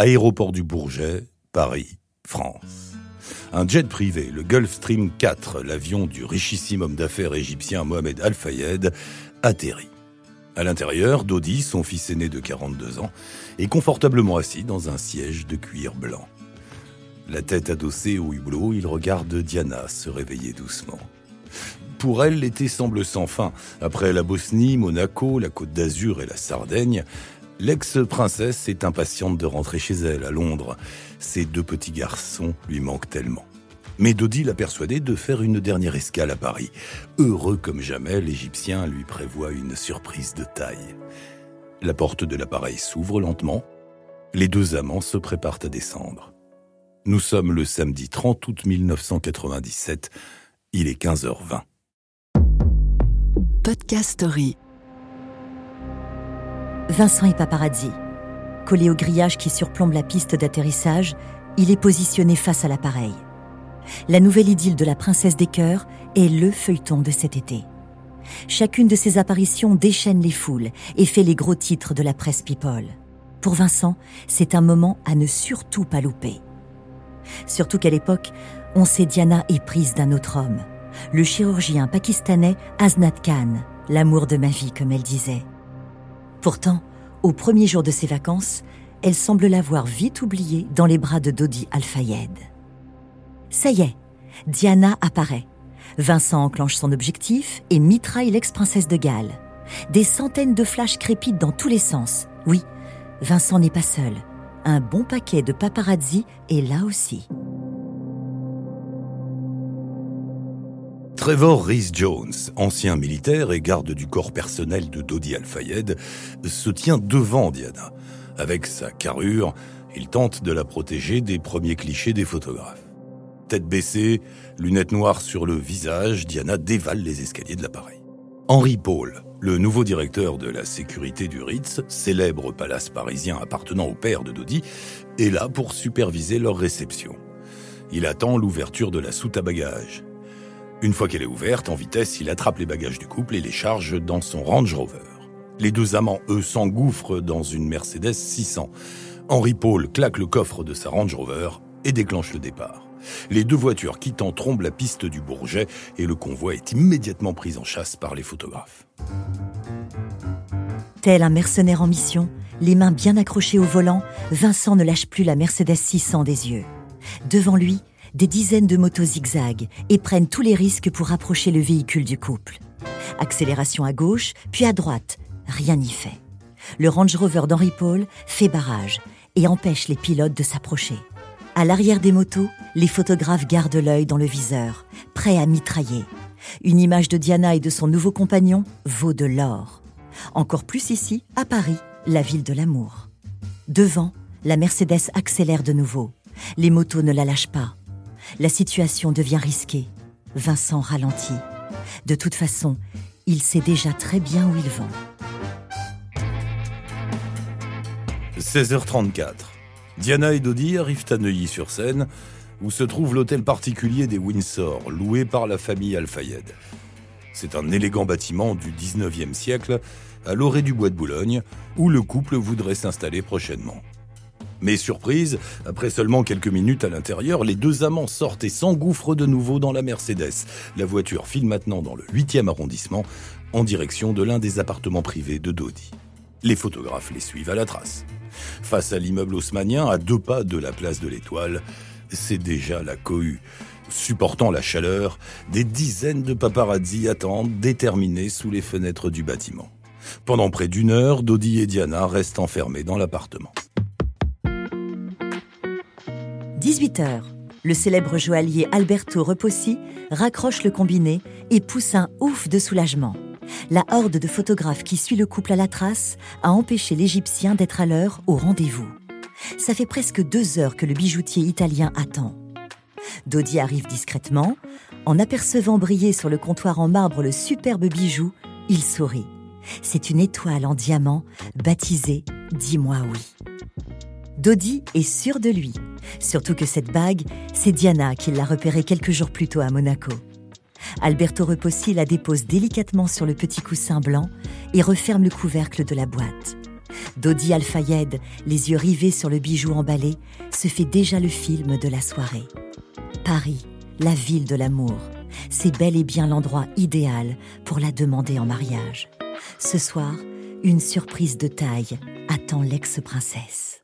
Aéroport du Bourget, Paris, France. Un jet privé, le Gulfstream 4, l'avion du richissime homme d'affaires égyptien Mohamed Al-Fayed, atterrit. À l'intérieur, Dodi, son fils aîné de 42 ans, est confortablement assis dans un siège de cuir blanc. La tête adossée au hublot, il regarde Diana se réveiller doucement. Pour elle, l'été semble sans fin. Après la Bosnie, Monaco, la Côte d'Azur et la Sardaigne, l'ex-princesse est impatiente de rentrer chez elle, à Londres. Ses deux petits garçons lui manquent tellement. Mais Dodi l'a persuadé de faire une dernière escale à Paris. Heureux comme jamais, l'Égyptien lui prévoit une surprise de taille. La porte de l'appareil s'ouvre lentement. Les deux amants se préparent à descendre. Nous sommes le samedi 30 août 1997. Il est 15h20. Podcast Story. Vincent et paparazzi. Collé au grillage qui surplombe la piste d'atterrissage, il est positionné face à l'appareil. La nouvelle idylle de la princesse des cœurs est le feuilleton de cet été. Chacune de ces apparitions déchaîne les foules et fait les gros titres de la presse people. Pour Vincent, c'est un moment à ne surtout pas louper. Surtout qu'à l'époque, on sait Diana éprise d'un autre homme, le chirurgien pakistanais Aznat Khan, l'amour de ma vie, comme elle disait. Pourtant, au premier jour de ses vacances, elle semble l'avoir vite oublié dans les bras de Dodi Al-Fayed. Ça y est, Diana apparaît. Vincent enclenche son objectif et mitraille l'ex-princesse de Galles. Des centaines de flashs crépitent dans tous les sens. Oui, Vincent n'est pas seul. Un bon paquet de paparazzi est là aussi. Trevor Rhys Jones, ancien militaire et garde du corps personnel de Dodi Al-Fayed, se tient devant Diana. Avec sa carrure, il tente de la protéger des premiers clichés des photographes. Tête baissée, lunettes noires sur le visage, Diana dévale les escaliers de l'appareil. Henry Paul, le nouveau directeur de la sécurité du Ritz, célèbre palace parisien appartenant au père de Dodi, est là pour superviser leur réception. Il attend l'ouverture de la soute à bagages. Une fois qu'elle est ouverte, en vitesse, il attrape les bagages du couple et les charge dans son Range Rover. Les deux amants, eux, s'engouffrent dans une Mercedes 600. Henry Paul claque le coffre de sa Range Rover et déclenche le départ. Les deux voitures quittent en trombe la piste du Bourget et le convoi est immédiatement pris en chasse par les photographes. Tel un mercenaire en mission, les mains bien accrochées au volant, Vincent ne lâche plus la Mercedes 600 des yeux. Devant lui, des dizaines de motos zigzaguent et prennent tous les risques pour rapprocher le véhicule du couple. Accélération à gauche, puis à droite, rien n'y fait. Le Range Rover d'Henri Paul fait barrage et empêche les pilotes de s'approcher. À l'arrière des motos, les photographes gardent l'œil dans le viseur, prêts à mitrailler. Une image de Diana et de son nouveau compagnon vaut de l'or. Encore plus ici, à Paris, la ville de l'amour. Devant, la Mercedes accélère de nouveau. Les motos ne la lâchent pas. La situation devient risquée. Vincent ralentit. De toute façon, il sait déjà très bien où il va. 16h34. Diana et Dodi arrivent à Neuilly-sur-Seine, où se trouve l'hôtel particulier des Windsor, loué par la famille Al-Fayed. C'est un élégant bâtiment du 19e siècle, à l'orée du bois de Boulogne, où le couple voudrait s'installer prochainement. Mais surprise, après seulement quelques minutes à l'intérieur, les deux amants sortent et s'engouffrent de nouveau dans la Mercedes. La voiture file maintenant dans le 8e arrondissement, en direction de l'un des appartements privés de Dodi. Les photographes les suivent à la trace. Face à l'immeuble haussmanien, à deux pas de la place de l'Étoile, c'est déjà la cohue. Supportant la chaleur, des dizaines de paparazzi attendent, déterminés sous les fenêtres du bâtiment. Pendant près d'une heure, Dodi et Diana restent enfermés dans l'appartement. 18h. Le célèbre joaillier Alberto Repossi raccroche le combiné et pousse un ouf de soulagement. La horde de photographes qui suit le couple à la trace a empêché l'Égyptien d'être à l'heure au rendez-vous. Ça fait presque deux heures que le bijoutier italien attend. Dodi arrive discrètement. En apercevant briller sur le comptoir en marbre le superbe bijou, il sourit. C'est une étoile en diamant baptisée Dis-moi oui. Dodi est sûr de lui, surtout que cette bague, c'est Diana qui l'a repérée quelques jours plus tôt à Monaco. Alberto Repossi la dépose délicatement sur le petit coussin blanc et referme le couvercle de la boîte. Dodi Al-Fayed, les yeux rivés sur le bijou emballé, se fait déjà le film de la soirée. Paris, la ville de l'amour, c'est bel et bien l'endroit idéal pour la demander en mariage. Ce soir, une surprise de taille attend l'ex-princesse.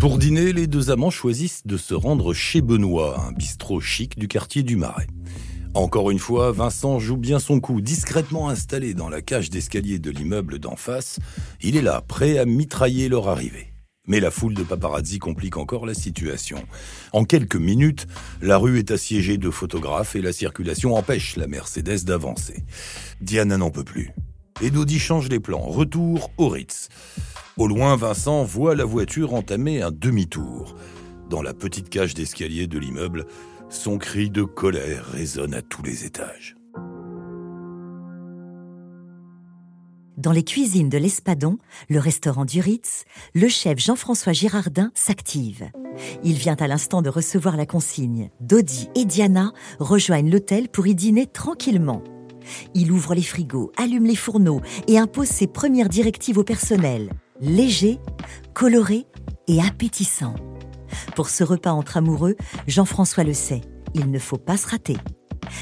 Pour dîner, les deux amants choisissent de se rendre chez Benoît, un bistrot chic du quartier du Marais. Encore une fois, Vincent joue bien son coup, discrètement installé dans la cage d'escalier de l'immeuble d'en face. Il est là, prêt à mitrailler leur arrivée. Mais la foule de paparazzi complique encore la situation. En quelques minutes, la rue est assiégée de photographes et la circulation empêche la Mercedes d'avancer. Diana n'en peut plus. Et Dodi change les plans. Retour au Ritz. Au loin, Vincent voit la voiture entamer un demi-tour. Dans la petite cage d'escalier de l'immeuble, son cri de colère résonne à tous les étages. Dans les cuisines de l'Espadon, le restaurant du Ritz, le chef Jean-François Girardin s'active. Il vient à l'instant de recevoir la consigne. Dodi et Diana rejoignent l'hôtel pour y dîner tranquillement. Il ouvre les frigos, allume les fourneaux et impose ses premières directives au personnel léger, coloré et appétissant. Pour ce repas entre amoureux, Jean-François le sait, il ne faut pas se rater.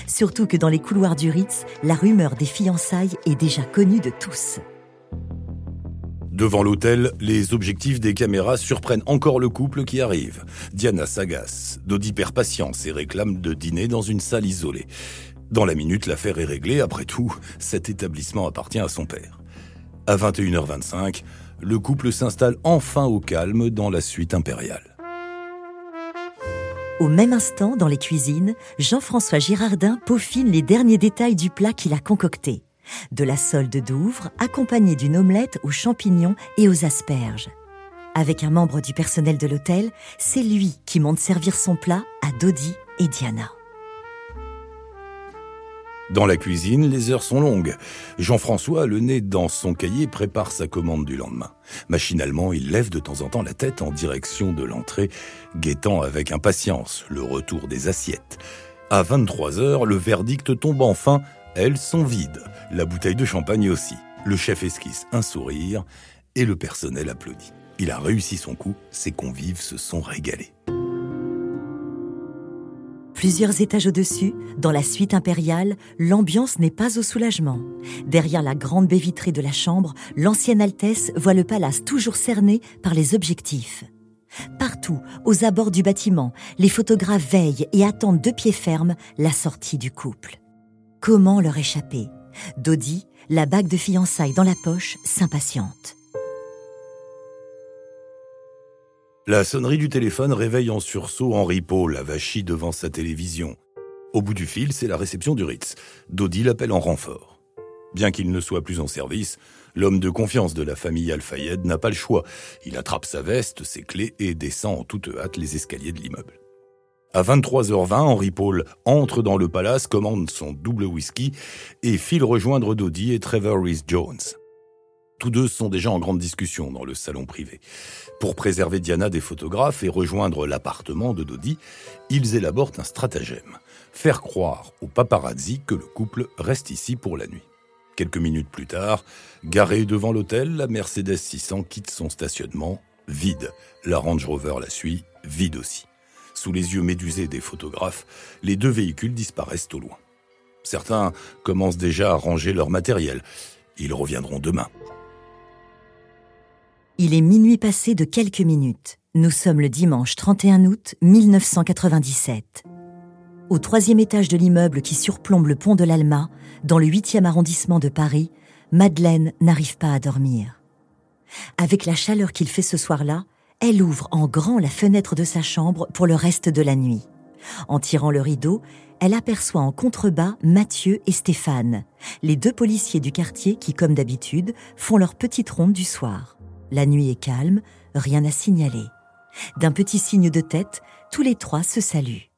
Surtout que dans les couloirs du Ritz, la rumeur des fiançailles est déjà connue de tous. Devant l'hôtel, les objectifs des caméras surprennent encore le couple qui arrive. Diana s'agace, Dodi perd patience et réclame de dîner dans une salle isolée. Dans la minute, l'affaire est réglée. Après tout, cet établissement appartient à son père. À 21h25, le couple s'installe enfin au calme dans la suite impériale. Au même instant, dans les cuisines, Jean-François Girardin peaufine les derniers détails du plat qu'il a concocté. De la solde d'ouvre, accompagnée d'une omelette aux champignons et aux asperges. Avec un membre du personnel de l'hôtel, c'est lui qui monte servir son plat à Dodi et Diana. Dans la cuisine, les heures sont longues. Jean-François, le nez dans son cahier, prépare sa commande du lendemain. Machinalement, il lève de temps en temps la tête en direction de l'entrée, guettant avec impatience le retour des assiettes. À 23 heures, le verdict tombe enfin. Elles sont vides. La bouteille de champagne aussi. Le chef esquisse un sourire et le personnel applaudit. Il a réussi son coup, ses convives se sont régalés. Plusieurs étages au-dessus, dans la suite impériale, l'ambiance n'est pas au soulagement. Derrière la grande baie vitrée de la chambre, l'ancienne Altesse voit le palace toujours cerné par les objectifs. Partout, aux abords du bâtiment, les photographes veillent et attendent de pied ferme la sortie du couple. Comment leur échapper? Dodi, la bague de fiançailles dans la poche, s'impatiente. La sonnerie du téléphone réveille en sursaut Henri Paul, avachi devant sa télévision. Au bout du fil, c'est la réception du Ritz. Dodi l'appelle en renfort. Bien qu'il ne soit plus en service, l'homme de confiance de la famille Al-Fayed n'a pas le choix. Il attrape sa veste, ses clés et descend en toute hâte les escaliers de l'immeuble. À 23h20, Henri Paul entre dans le palace, commande son double whisky et file rejoindre Dodi et Trevor Rhys Jones. Tous deux sont déjà en grande discussion dans le salon privé. Pour préserver Diana des photographes et rejoindre l'appartement de Dodi, ils élaborent un stratagème. Faire croire aux paparazzi que le couple reste ici pour la nuit. Quelques minutes plus tard, garée devant l'hôtel, la Mercedes 600 quitte son stationnement, vide. La Range Rover la suit, vide aussi. Sous les yeux médusés des photographes, les deux véhicules disparaissent au loin. Certains commencent déjà à ranger leur matériel. Ils reviendront demain. Il est minuit passé de quelques minutes. Nous sommes le dimanche 31 août 1997. Au troisième étage de l'immeuble qui surplombe le pont de l'Alma, dans le huitième arrondissement de Paris, Madeleine n'arrive pas à dormir. Avec la chaleur qu'il fait ce soir-là, elle ouvre en grand la fenêtre de sa chambre pour le reste de la nuit. En tirant le rideau, elle aperçoit en contrebas Mathieu et Stéphane, les deux policiers du quartier qui, comme d'habitude, font leur petite ronde du soir. La nuit est calme, rien à signaler. D'un petit signe de tête, tous les trois se saluent.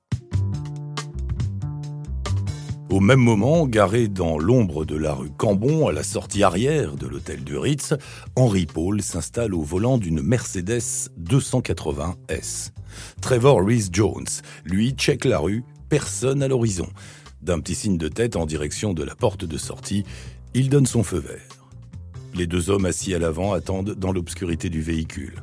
Au même moment, garé dans l'ombre de la rue Cambon, à la sortie arrière de l'hôtel du Ritz, Henri Paul s'installe au volant d'une Mercedes 280 S. Trevor Rhys Jones, lui, check la rue, personne à l'horizon. D'un petit signe de tête en direction de la porte de sortie, Il donne son feu vert. Les deux hommes assis à l'avant attendent dans l'obscurité du véhicule.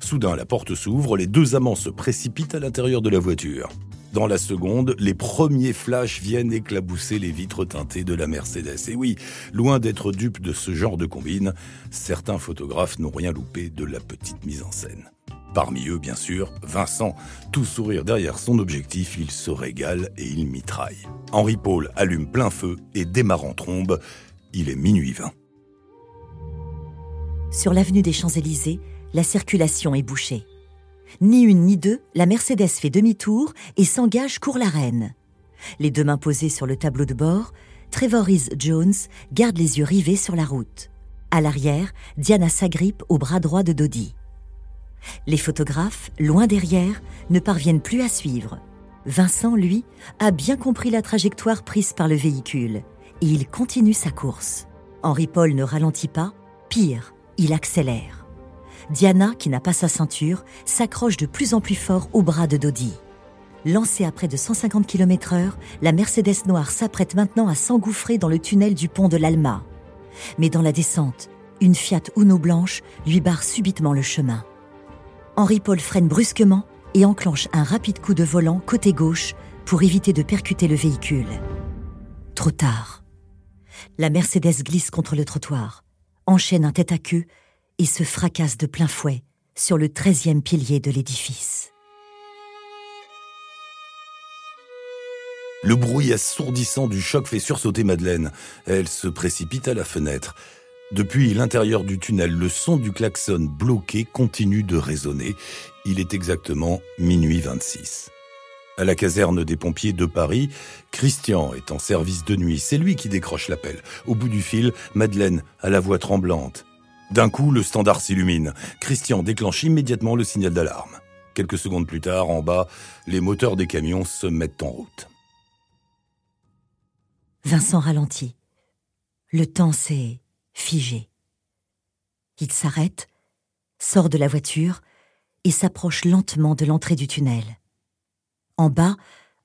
Soudain, la porte s'ouvre, les deux amants se précipitent à l'intérieur de la voiture. Dans la seconde, les premiers flashs viennent éclabousser les vitres teintées de la Mercedes. Et oui, loin d'être dupes de ce genre de combine, certains photographes n'ont rien loupé de la petite mise en scène. Parmi eux, bien sûr, Vincent, tout sourire derrière son objectif, il se régale et il mitraille. Henri Paul allume plein feu et démarre en trombe. Il est minuit 20. Sur l'avenue des Champs-Élysées, la circulation est bouchée. Ni une ni deux, la Mercedes fait demi-tour et s'engage court la reine. Les deux mains posées sur le tableau de bord, Trevor Reese Jones garde les yeux rivés sur la route. À l'arrière, Diana s'agrippe au bras droit de Dodi. Les photographes, loin derrière, ne parviennent plus à suivre. Vincent, lui, a bien compris la trajectoire prise par le véhicule et il continue sa course. Henri Paul ne ralentit pas, pire, il accélère. Diana, qui n'a pas sa ceinture, s'accroche de plus en plus fort au bras de Dodi. Lancée à près de 150 km/h, la Mercedes noire s'apprête maintenant à s'engouffrer dans le tunnel du pont de l'Alma. Mais dans la descente, une Fiat Uno blanche lui barre subitement le chemin. Henri Paul freine brusquement et enclenche un rapide coup de volant côté gauche pour éviter de percuter le véhicule. Trop tard. La Mercedes glisse contre le trottoir, enchaîne un tête à queue et se fracasse de plein fouet sur le treizième pilier de l'édifice. Le bruit assourdissant du choc fait sursauter Madeleine. Elle se précipite à la fenêtre. Depuis l'intérieur du tunnel, le son du klaxon bloqué continue de résonner. Il est exactement minuit 26. À la caserne des pompiers de Paris, Christian est en service de nuit. C'est lui qui décroche l'appel. Au bout du fil, Madeleine a la voix tremblante. D'un coup, le standard s'illumine. Christian déclenche immédiatement le signal d'alarme. Quelques secondes plus tard, en bas, les moteurs des camions se mettent en route. Vincent ralentit. Le temps s'est figé. Il s'arrête, sort de la voiture et s'approche lentement de l'entrée du tunnel. En bas,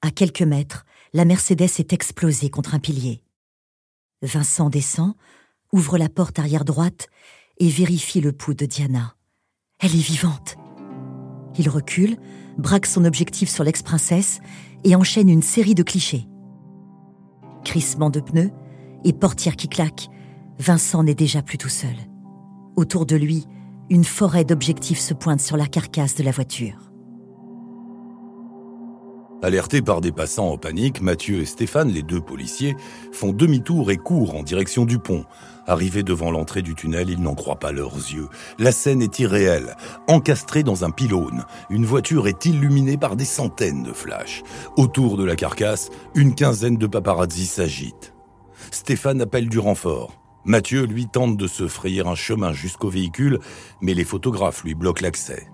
à quelques mètres, la Mercedes est explosée contre un pilier. Vincent descend, ouvre la porte arrière droite et vérifie le pouls de Diana. Elle est vivante. Il recule, braque son objectif sur l'ex-princesse et enchaîne une série de clichés. Crissement de pneus et portière qui claque, Vincent n'est déjà plus tout seul. Autour de lui, une forêt d'objectifs se pointe sur la carcasse de la voiture. Alertés par des passants en panique, Mathieu et Stéphane, les deux policiers, font demi-tour et courent en direction du pont. Arrivés devant l'entrée du tunnel, ils n'en croient pas leurs yeux. La scène est irréelle. Encastrée dans un pylône, une voiture est illuminée par des centaines de flashs. Autour de la carcasse, une quinzaine de paparazzi s'agitent. Stéphane appelle du renfort. Mathieu, lui, tente de se frayer un chemin jusqu'au véhicule, mais les photographes lui bloquent l'accès.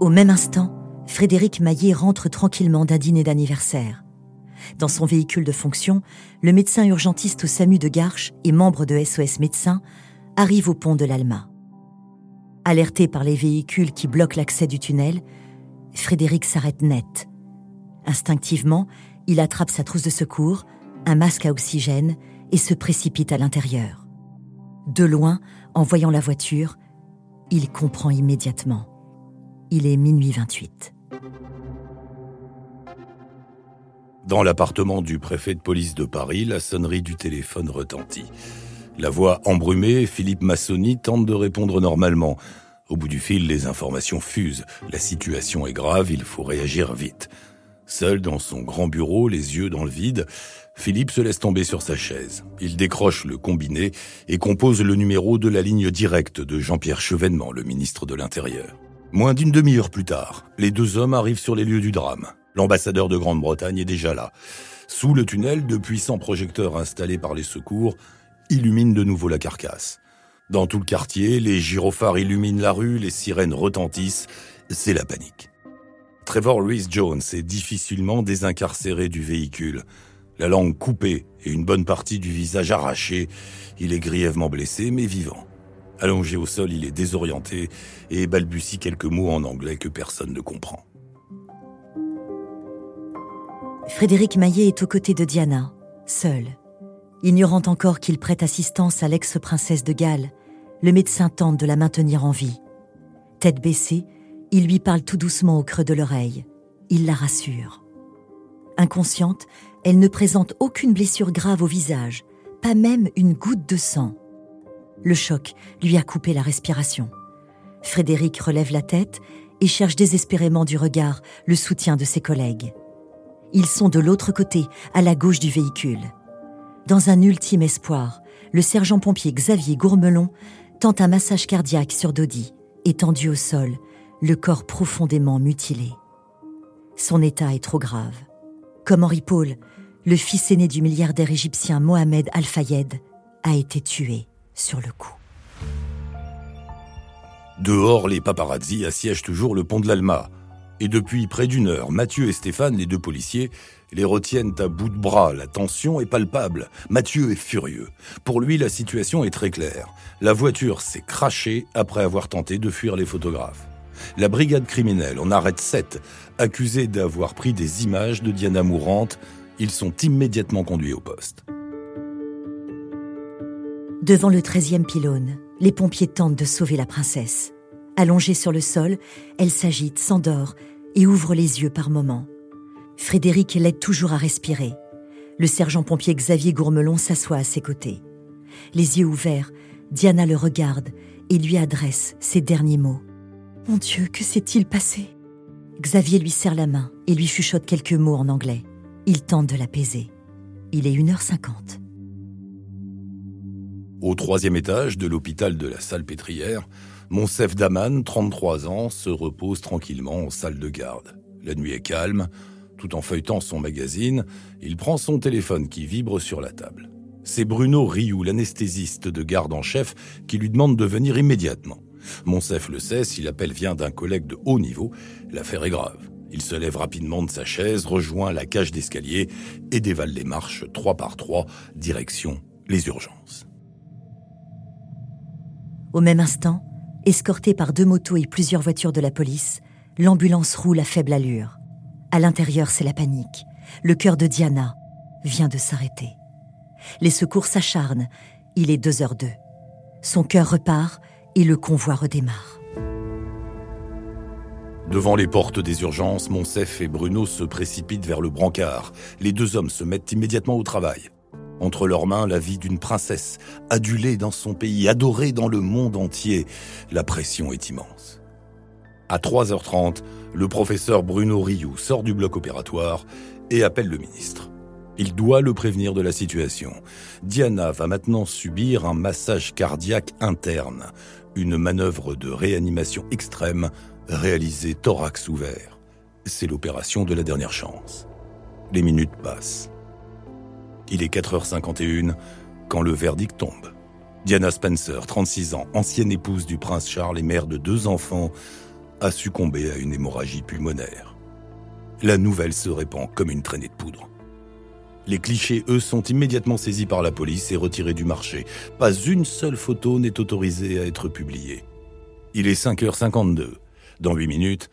Au même instant, Frédéric Maillet rentre tranquillement d'un dîner d'anniversaire. Dans son véhicule de fonction, le médecin urgentiste au SAMU de Garches et membre de SOS Médecins arrive au pont de l'Alma. Alerté par les véhicules qui bloquent l'accès du tunnel, Frédéric s'arrête net. Instinctivement, il attrape sa trousse de secours, un masque à oxygène et se précipite à l'intérieur. De loin, en voyant la voiture, il comprend immédiatement. Il est minuit 28. Dans l'appartement du préfet de police de Paris, la sonnerie du téléphone retentit. La voix embrumée, Philippe Massoni tente de répondre normalement. Au bout du fil, les informations fusent. La situation est grave, il faut réagir vite. Seul dans son grand bureau, les yeux dans le vide, Philippe se laisse tomber sur sa chaise. Il décroche le combiné et compose le numéro de la ligne directe de Jean-Pierre Chevènement, le ministre de l'Intérieur. Moins d'une demi-heure plus tard, les deux hommes arrivent sur les lieux du drame. L'ambassadeur de Grande-Bretagne est déjà là. Sous le tunnel, de puissants projecteurs installés par les secours illuminent de nouveau la carcasse. Dans tout le quartier, les gyrophares illuminent la rue, les sirènes retentissent. C'est la panique. Trevor Reese Jones est difficilement désincarcéré du véhicule. La langue coupée et une bonne partie du visage arraché, il est grièvement blessé mais vivant. Allongé au sol, il est désorienté et balbutie quelques mots en anglais que personne ne comprend. Frédéric Maillet est aux côtés de Diana, seul, Ignorant encore qu'il prête assistance à l'ex-princesse de Galles, le médecin tente de la maintenir en vie. Tête baissée, il lui parle tout doucement au creux de l'oreille. Il la rassure. Inconsciente, elle ne présente aucune blessure grave au visage, pas même une goutte de sang. Le choc lui a coupé la respiration. Frédéric relève la tête et cherche désespérément du regard le soutien de ses collègues. Ils sont de l'autre côté, à la gauche du véhicule. Dans un ultime espoir, le sergent-pompier Xavier Gourmelon tente un massage cardiaque sur Dodi, étendu au sol, le corps profondément mutilé. Son état est trop grave. Comme Henri Paul, le fils aîné du milliardaire égyptien Mohamed Al-Fayed a été tué sur le coup. Dehors, les paparazzi assiègent toujours le pont de l'Alma. Et depuis près d'une heure, Mathieu et Stéphane, les deux policiers, les retiennent à bout de bras. La tension est palpable. Mathieu est furieux. Pour lui, la situation est très claire. La voiture s'est crachée après avoir tenté de fuir les photographes. La brigade criminelle en arrête sept, accusés d'avoir pris des images de Diana mourante. Ils sont immédiatement conduits au poste. Devant le 13e pylône, les pompiers tentent de sauver la princesse. Allongée sur le sol, elle s'agite, s'endort et ouvre les yeux par moments. Frédéric l'aide toujours à respirer. Le sergent-pompier Xavier Gourmelon s'assoit à ses côtés. Les yeux ouverts, Diana le regarde et lui adresse ces derniers mots. Mon Dieu, que s'est-il passé? Xavier lui serre la main et lui chuchote quelques mots en anglais. Il tente de l'apaiser. Il est 1h50. Au troisième étage de l'hôpital de la Salpêtrière, Monsef Daman, 33 ans, se repose tranquillement en salle de garde. La nuit est calme. Tout en feuilletant son magazine, il prend son téléphone qui vibre sur la table. C'est Bruno Rioux, l'anesthésiste de garde en chef, qui lui demande de venir immédiatement. Monsef le sait, si l'appel vient d'un collègue de haut niveau, l'affaire est grave. Il se lève rapidement de sa chaise, rejoint la cage d'escalier et dévale les marches trois par trois, direction les urgences. Au même instant, escortée par deux motos et plusieurs voitures de la police, l'ambulance roule à faible allure. À l'intérieur, c'est la panique. Le cœur de Diana vient de s'arrêter. Les secours s'acharnent. Il est 2h02. Son cœur repart et le convoi redémarre. Devant les portes des urgences, Monsef et Bruno se précipitent vers le brancard. Les deux hommes se mettent immédiatement au travail. Entre leurs mains, la vie d'une princesse, adulée dans son pays, adorée dans le monde entier. La pression est immense. À 3h30, le professeur Bruno Rioux sort du bloc opératoire et appelle le ministre. Il doit le prévenir de la situation. Diana va maintenant subir un massage cardiaque interne, une manœuvre de réanimation extrême réalisée thorax ouvert. C'est l'opération de la dernière chance. Les minutes passent. Il est 4h51 quand le verdict tombe. Diana Spencer, 36 ans, ancienne épouse du prince Charles et mère de deux enfants, a succombé à une hémorragie pulmonaire. La nouvelle se répand comme une traînée de poudre. Les clichés, eux, sont immédiatement saisis par la police et retirés du marché. Pas une seule photo n'est autorisée à être publiée. Il est 5h52. Dans 8 minutes,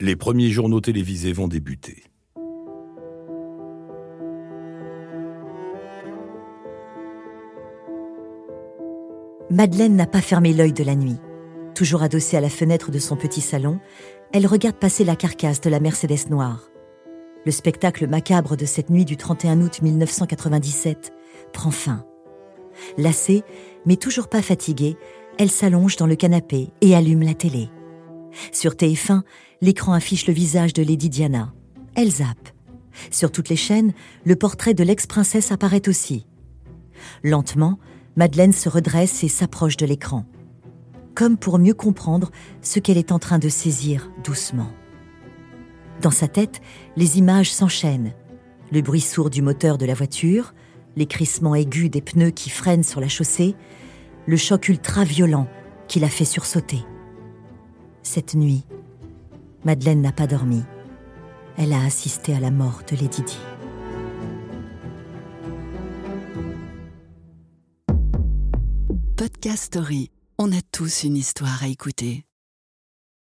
les premiers journaux télévisés vont débuter. Madeleine n'a pas fermé l'œil de la nuit. Toujours adossée à la fenêtre de son petit salon, elle regarde passer la carcasse de la Mercedes noire. Le spectacle macabre de cette nuit du 31 août 1997 prend fin. Lassée, mais toujours pas fatiguée, elle s'allonge dans le canapé et allume la télé. Sur TF1, l'écran affiche le visage de Lady Diana. Elle zappe. Sur toutes les chaînes, le portrait de l'ex-princesse apparaît aussi. Lentement, Madeleine se redresse et s'approche de l'écran, comme pour mieux comprendre ce qu'elle est en train de saisir doucement. Dans sa tête, les images s'enchaînent. Le bruit sourd du moteur de la voiture, les crissements aigus des pneus qui freinent sur la chaussée, le choc ultra-violent qui l'a fait sursauter. Cette nuit, Madeleine n'a pas dormi. Elle a assisté à la mort de Lady Di. Podcast Story. On a tous une histoire à écouter.